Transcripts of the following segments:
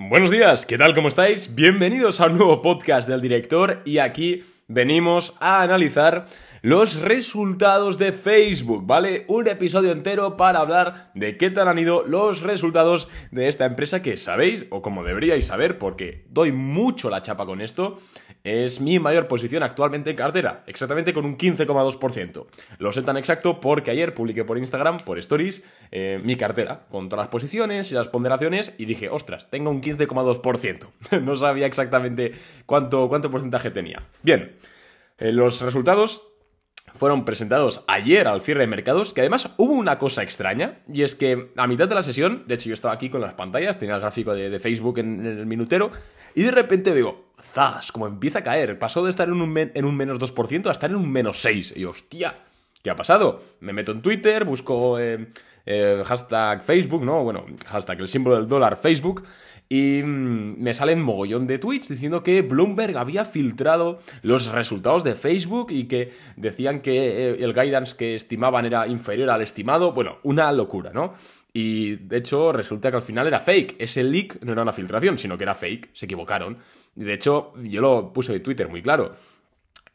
Buenos días, ¿qué tal? ¿Cómo estáis? Bienvenidos a un nuevo podcast del director y aquí venimos a analizar los resultados de Facebook, ¿vale? Un episodio entero para hablar de qué tal han ido los resultados de esta empresa que sabéis, o como deberíais saber, porque doy mucho la chapa con esto, es mi mayor posición actualmente en cartera, exactamente con un 15,2%. Lo sé tan exacto porque ayer publiqué por Instagram, por Stories, eh, mi cartera, con todas las posiciones y las ponderaciones, y dije, ostras, tengo un 15,2%. no sabía exactamente cuánto, cuánto porcentaje tenía. Bien, eh, los resultados fueron presentados ayer al cierre de mercados, que además hubo una cosa extraña, y es que a mitad de la sesión, de hecho yo estaba aquí con las pantallas, tenía el gráfico de, Facebook en, el minutero, y de repente veo, zas, como empieza a caer, pasó de estar en un, en un menos 2% a estar en un menos 6%, y hostia, ¿qué ha pasado? Me meto en Twitter, busco eh, eh, hashtag Facebook, ¿no? Bueno, hashtag el símbolo del dólar Facebook, y mm, me salen mogollón de tweets diciendo que Bloomberg había filtrado los resultados de Facebook y que decían que eh, el guidance que estimaban era inferior al estimado. Bueno, una locura, ¿no? Y de hecho resulta que al final era fake. Ese leak no era una filtración, sino que era fake. Se equivocaron. Y de hecho, yo lo puse en Twitter muy claro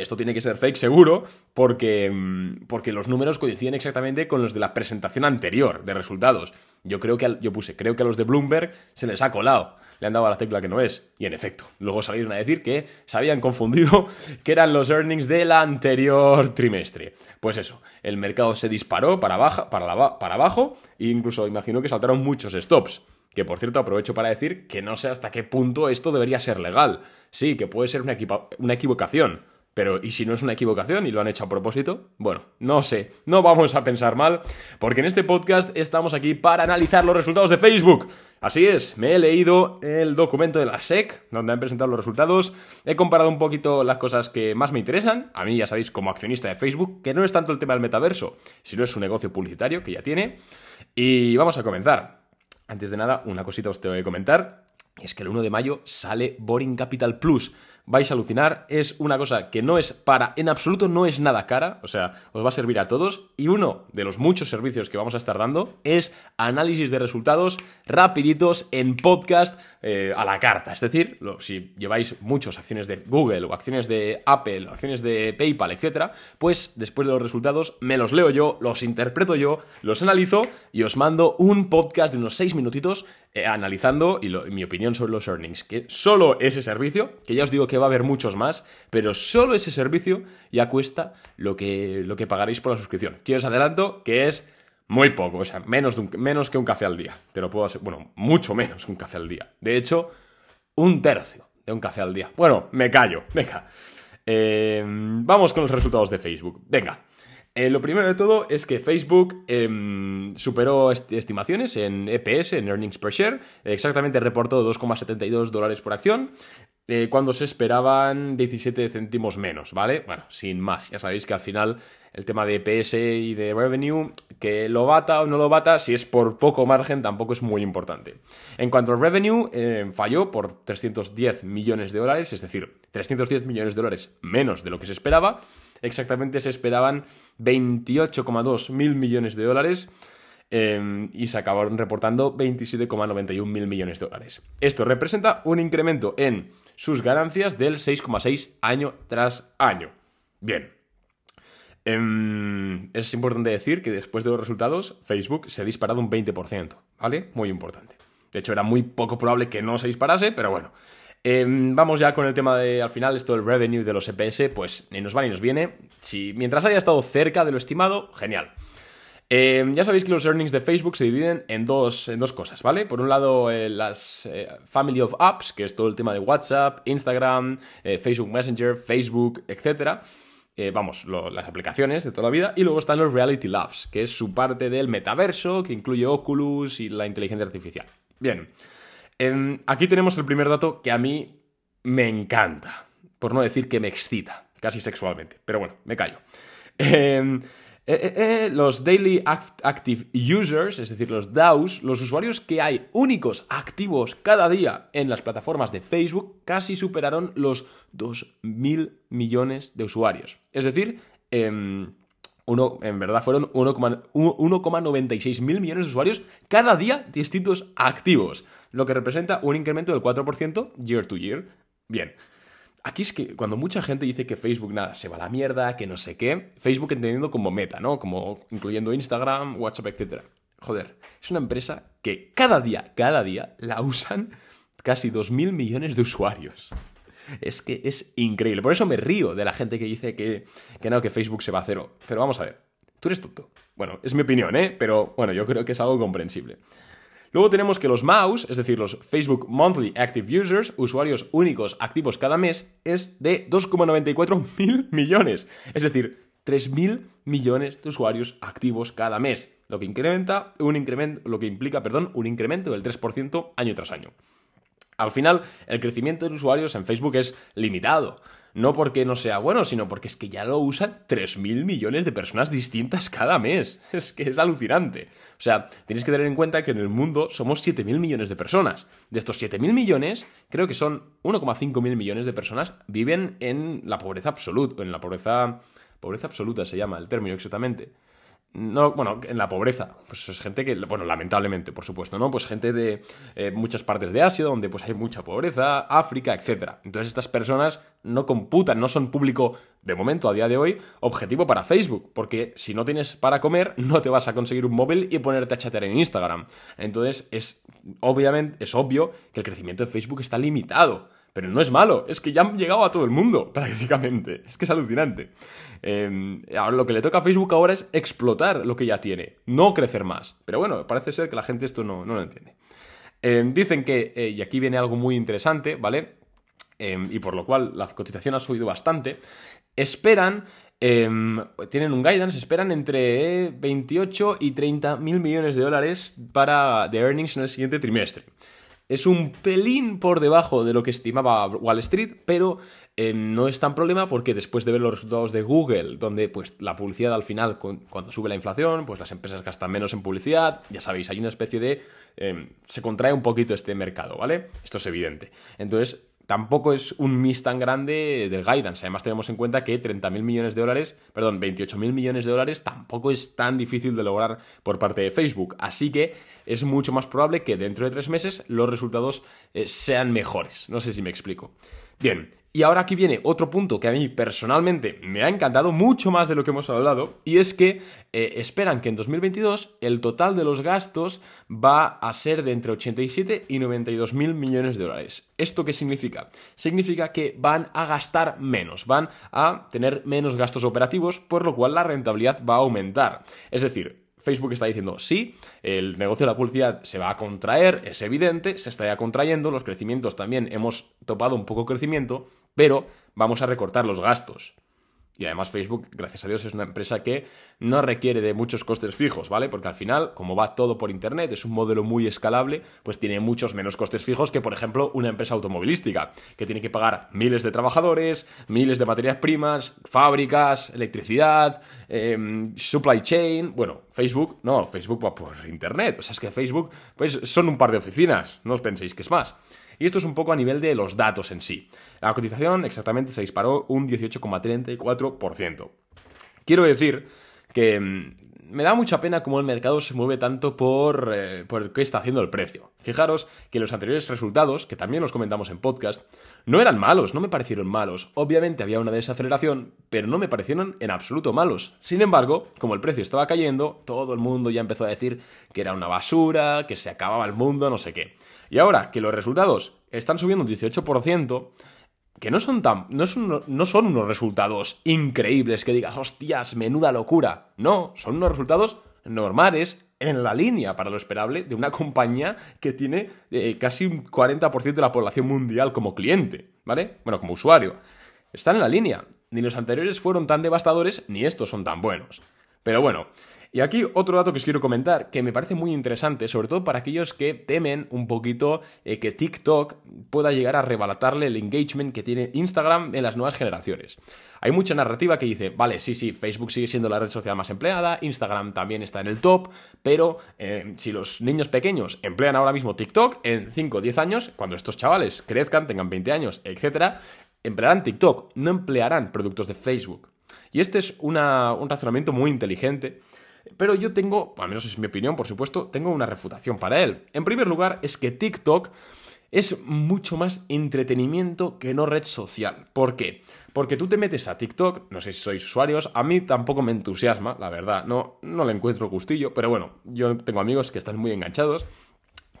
esto tiene que ser fake seguro porque, mm, porque los números coinciden exactamente con los de la presentación anterior de resultados. Yo creo que, yo puse, creo que a los de Bloomberg se les ha colado, le han dado a la tecla que no es. Y en efecto, luego salieron a decir que se habían confundido que eran los earnings del anterior trimestre. Pues eso, el mercado se disparó para, baja, para, abajo e incluso imagino que saltaron muchos stops. Que por cierto aprovecho para decir que no sé hasta qué punto esto debería ser legal. Sí, que puede ser una equivocación pero, ¿y si no es una equivocación y lo han hecho a propósito? Bueno, no sé, no vamos a pensar mal, porque en este podcast estamos aquí para analizar los resultados de Facebook. Así es, me he leído el documento de la SEC, donde han presentado los resultados, he comparado un poquito las cosas que más me interesan, a mí ya sabéis como accionista de Facebook, que no es tanto el tema del metaverso, sino es su negocio publicitario que ya tiene, y vamos a comenzar. Antes de nada, una cosita os tengo que comentar, es que el 1 de mayo sale Boring Capital Plus, vais a alucinar. Es una cosa que no es para, en absoluto no es nada cara, o sea, os va a servir a todos. Y uno de los muchos servicios que vamos a estar dando es análisis de resultados rapiditos en podcast eh, a la carta. Es decir, si lleváis muchas acciones de Google o acciones de Apple o acciones de PayPal, etcétera, pues después de los resultados me los leo yo, los interpreto yo, los analizo y os mando un podcast de unos 6 minutitos eh, analizando y mi opinión sobre los earnings. Que solo ese servicio, que ya os digo que va a haber muchos más, pero solo ese servicio ya cuesta lo que, lo que pagaréis por la suscripción. Que os adelanto que es muy poco, o sea, menos, menos que un café al día. Te lo puedo hacer, bueno, mucho menos que un café al día. De hecho, un tercio de un café al día. Bueno, me callo, venga. Eh, vamos con los resultados de Facebook. Venga. Eh, lo primero de todo es que Facebook em, superó estimaciones en EPS, en Earnings Per Share. Exactamente reportó 2,72 dólares por acción, eh, cuando se esperaban 17 céntimos menos, ¿vale? Bueno, sin más. Ya sabéis que al final el tema de EPS y de revenue, que lo bata o no lo bata, si es por poco margen, tampoco es muy importante. En cuanto al revenue, em, falló por 310 millones de dólares, es decir, 310 millones de dólares menos de lo que se esperaba exactamente se esperaban 28,2 mil millones de dólares em, y se acabaron reportando 27,91 mil millones de dólares. Esto representa un incremento en sus ganancias del 6,6 año tras año. Bien. Em, es importante decir que después de los resultados, Facebook se ha disparado un 20%, ¿vale? Muy importante. De hecho, era muy poco probable que no se disparase, pero bueno, Em, vamos ya con el tema de, al final, esto del revenue de los EPS, pues ni nos va ni nos viene. Si, mientras haya estado cerca de lo estimado, genial. Em, ya sabéis que los earnings de Facebook se dividen en dos, en dos cosas, ¿vale? Por un lado, eh, las eh, Family of Apps, que es todo el tema de WhatsApp, Instagram, eh, Facebook Messenger, Facebook, etc. vamos, las aplicaciones de toda la vida. Y luego están los Reality Labs, que es su parte del metaverso, que incluye Oculus y la inteligencia artificial. Bien aquí tenemos el primer dato que a mí me encanta, por no decir que me excita, casi sexualmente, pero bueno, me callo. Em, eh, eh, eh, los Daily Active Users, es decir, los DAOs, los usuarios que hay únicos activos cada día en las plataformas de Facebook, casi superaron los 2.000 millones de usuarios. Es decir, em, uno, en verdad fueron 1,96 mil millones de usuarios cada día distintos activos. Lo que representa un incremento del 4% year to year. Bien. Aquí es que cuando mucha gente dice que Facebook nada, se va a la mierda, que no sé qué, Facebook entendiendo como meta, ¿no? Como incluyendo Instagram, WhatsApp, etc. Joder, es una empresa que cada día, cada día la usan casi 2.000 millones de usuarios. Es que es increíble. Por eso me río de la gente que dice que, que no, que Facebook se va a cero. Pero vamos a ver, tú eres tonto. Bueno, es mi opinión, ¿eh? Pero bueno, yo creo que es algo comprensible. Luego tenemos que los MAUs, es decir, los Facebook Monthly Active Users, usuarios únicos activos cada mes, es de 2,94 mil millones. Es decir, 3.000 millones de usuarios activos cada mes, lo que incrementa un incremento, lo que implica, perdón, un incremento del 3% año tras año. Al final, el crecimiento de usuarios en Facebook es limitado. No porque no sea bueno, sino porque es que ya lo usan 3.000 millones de personas distintas cada mes. Es que es alucinante. O sea, tenéis que tener en cuenta que en el mundo somos 7.000 millones de personas. De estos 7.000 millones, creo que son 1,5 mil millones de personas viven en la pobreza absoluta, en la pobreza... Pobreza absoluta se llama el término exactamente no, bueno, en la pobreza, pues es gente que, bueno, lamentablemente, por supuesto, ¿no? Pues gente de eh, muchas partes de Asia donde pues hay mucha pobreza, África, etc. Entonces estas personas no computan, no son público, de momento, a día de hoy, objetivo para Facebook, porque si no tienes para comer, no te vas a conseguir un móvil y ponerte a chatear en Instagram. Entonces es, obviamente, es obvio que el crecimiento de Facebook está limitado. Pero no es malo, es que ya han llegado a todo el mundo, prácticamente. Es que es alucinante. Em, lo que le toca a Facebook ahora es explotar lo que ya tiene, no crecer más. Pero bueno, parece ser que la gente esto no, lo entiende. Em, dicen que, eh, y aquí viene algo muy interesante, ¿vale? Em, y por lo cual la cotización ha subido bastante. Esperan tienen un guidance, esperan entre 28 y 30 mil millones de dólares para de earnings en el siguiente trimestre. Es un pelín por debajo de lo que estimaba Wall Street, pero eh, no es tan problema porque después de ver los resultados de Google, donde pues la publicidad al final, cuando sube la inflación, pues las empresas gastan menos en publicidad, ya sabéis, hay una especie de... Em, se contrae un poquito este mercado, ¿vale? Esto es evidente. Entonces, tampoco es un miss tan grande del guidance. Además, tenemos en cuenta que 30.000 millones de dólares, perdón, 28.000 millones de dólares tampoco es tan difícil de lograr por parte de Facebook. Así que es mucho más probable que dentro de tres meses los resultados eh, sean mejores. No sé si me explico. Bien, y ahora aquí viene otro punto que a mí personalmente me ha encantado mucho más de lo que hemos hablado, y es que eh, esperan que en 2022 el total de los gastos va a ser de entre 87 y 92 mil millones de dólares. ¿Esto qué significa? Significa que van a gastar menos, van a tener menos gastos operativos, por lo cual la rentabilidad va a aumentar. Es decir, Facebook está diciendo, sí, el negocio de la publicidad se va a contraer, es evidente, se está ya contrayendo, los crecimientos también hemos topado un poco crecimiento, pero vamos a recortar los gastos. Y además Facebook, gracias a Dios, es una empresa que no requiere de muchos costes fijos, ¿vale? Porque al final, como va todo por Internet, es un modelo muy escalable, pues tiene muchos menos costes fijos que, por ejemplo, una empresa automovilística, que tiene que pagar miles de trabajadores, miles de materias primas, fábricas, electricidad, em, supply chain. Bueno, Facebook, no, Facebook va por Internet. O sea, es que Facebook, pues son un par de oficinas, no os penséis que es más. Y esto es un poco a nivel de los datos en sí. La cotización exactamente se disparó un 18,34%. Quiero decir que mm, me da mucha pena cómo el mercado se mueve tanto por, eh, por qué está haciendo el precio. Fijaros que los anteriores resultados, que también los comentamos en podcast, no eran malos, no me parecieron malos. Obviamente había una desaceleración, pero no me parecieron en absoluto malos. Sin embargo, como el precio estaba cayendo, todo el mundo ya empezó a decir que era una basura, que se acababa el mundo, no sé qué. Y ahora que los resultados están subiendo un 18%, que no son tan. No son, no son unos resultados increíbles que digas, hostias, menuda locura. No, son unos resultados normales, en la línea para lo esperable de una compañía que tiene eh, casi un 40% de la población mundial como cliente, ¿vale? Bueno, como usuario. Están en la línea. Ni los anteriores fueron tan devastadores, ni estos son tan buenos. Pero bueno, y aquí otro dato que os quiero comentar, que me parece muy interesante, sobre todo para aquellos que temen un poquito eh, que TikTok pueda llegar a rebalatarle el engagement que tiene Instagram en las nuevas generaciones. Hay mucha narrativa que dice, vale, sí, sí, Facebook sigue siendo la red social más empleada, Instagram también está en el top, pero eh, si los niños pequeños emplean ahora mismo TikTok, en 5 o 10 años, cuando estos chavales crezcan, tengan 20 años, etc., emplearán TikTok, no emplearán productos de Facebook. Y este es un razonamiento muy inteligente Pero yo tengo, al menos es mi opinión, por supuesto, tengo una refutación para él. En primer lugar, es que TikTok es mucho más entretenimiento que no red social. ¿Por qué? Porque tú te metes a TikTok, no sé si sois usuarios, a mí tampoco me entusiasma, la verdad, no, no le encuentro gustillo, pero bueno, yo tengo amigos que están muy enganchados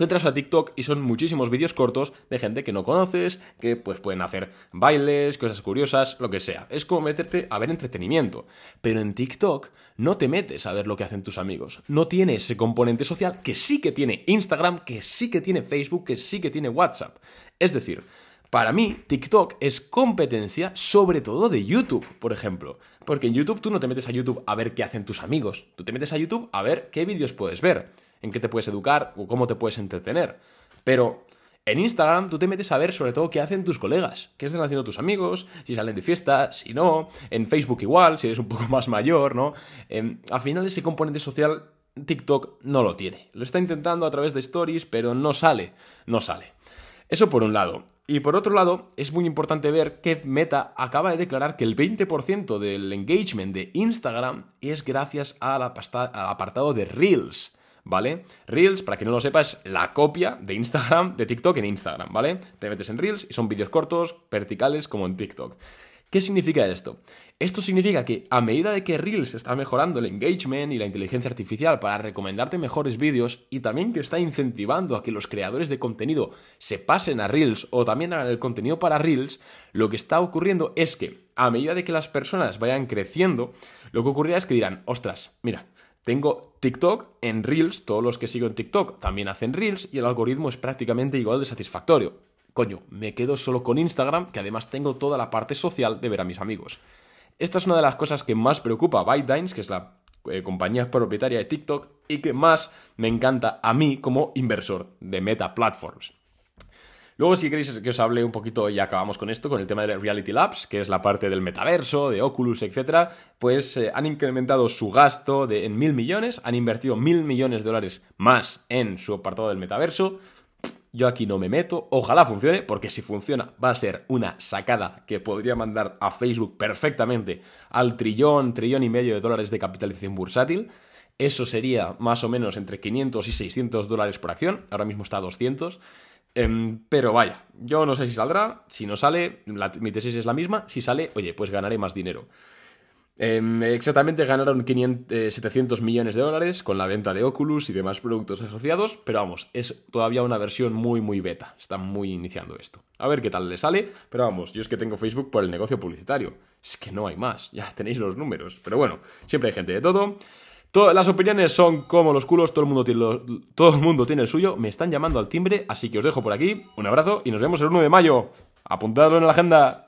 Tú entras a TikTok y son muchísimos vídeos cortos de gente que no conoces, que pues pueden hacer bailes, cosas curiosas, lo que sea. Es como meterte a ver entretenimiento. Pero en TikTok no te metes a ver lo que hacen tus amigos. No tiene ese componente social que sí que tiene Instagram, que sí que tiene Facebook, que sí que tiene WhatsApp. Es decir, para mí, TikTok es competencia sobre todo de YouTube, por ejemplo. Porque en YouTube tú no te metes a YouTube a ver qué hacen tus amigos. Tú te metes a YouTube a ver qué vídeos puedes ver en qué te puedes educar o cómo te puedes entretener. Pero en Instagram tú te metes a ver sobre todo qué hacen tus colegas, qué están haciendo tus amigos, si salen de fiesta, si no. En Facebook igual, si eres un poco más mayor, ¿no? Em, al final ese componente social TikTok no lo tiene. Lo está intentando a través de stories, pero no sale, no sale. Eso por un lado. Y por otro lado, es muy importante ver que Meta acaba de declarar que el 20% del engagement de Instagram es gracias al apartado de Reels. ¿Vale? Reels, para quien no lo sepa, es la copia de Instagram, de TikTok en Instagram, ¿vale? Te metes en Reels y son vídeos cortos, verticales, como en TikTok. ¿Qué significa esto? Esto significa que a medida de que Reels está mejorando el engagement y la inteligencia artificial para recomendarte mejores vídeos y también que está incentivando a que los creadores de contenido se pasen a Reels o también hagan el contenido para Reels, lo que está ocurriendo es que a medida de que las personas vayan creciendo, lo que ocurrirá es que dirán, ostras, mira, tengo TikTok en Reels, todos los que sigo en TikTok también hacen Reels y el algoritmo es prácticamente igual de satisfactorio. Coño, me quedo solo con Instagram, que además tengo toda la parte social de ver a mis amigos. Esta es una de las cosas que más preocupa a ByteDance, que es la eh, compañía propietaria de TikTok, y que más me encanta a mí como inversor de Meta Platforms. Luego, si queréis que os hable un poquito, y acabamos con esto, con el tema de Reality Labs, que es la parte del metaverso, de Oculus, etc., pues eh, han incrementado su gasto de, en mil millones, han invertido mil millones de dólares más en su apartado del metaverso. Yo aquí no me meto, ojalá funcione, porque si funciona va a ser una sacada que podría mandar a Facebook perfectamente al trillón, trillón y medio de dólares de capitalización bursátil. Eso sería más o menos entre 500 y 600 dólares por acción, ahora mismo está a 200. Em, pero vaya, yo no sé si saldrá, si no sale, mi tesis es la misma, si sale, oye, pues ganaré más dinero. Em, exactamente ganaron 700 millones de dólares con la venta de Oculus y demás productos asociados, pero vamos, es todavía una versión muy, muy beta. Están muy iniciando esto. A ver qué tal le sale, pero vamos, yo es que tengo Facebook por el negocio publicitario. Es que no hay más, ya tenéis los números. Pero bueno, siempre hay gente de todo las opiniones son como los culos, todo el, mundo tiene todo el mundo tiene el suyo. Me están llamando al timbre, así que os dejo por aquí. Un abrazo y nos vemos el 1 de mayo. Apuntadlo en la agenda.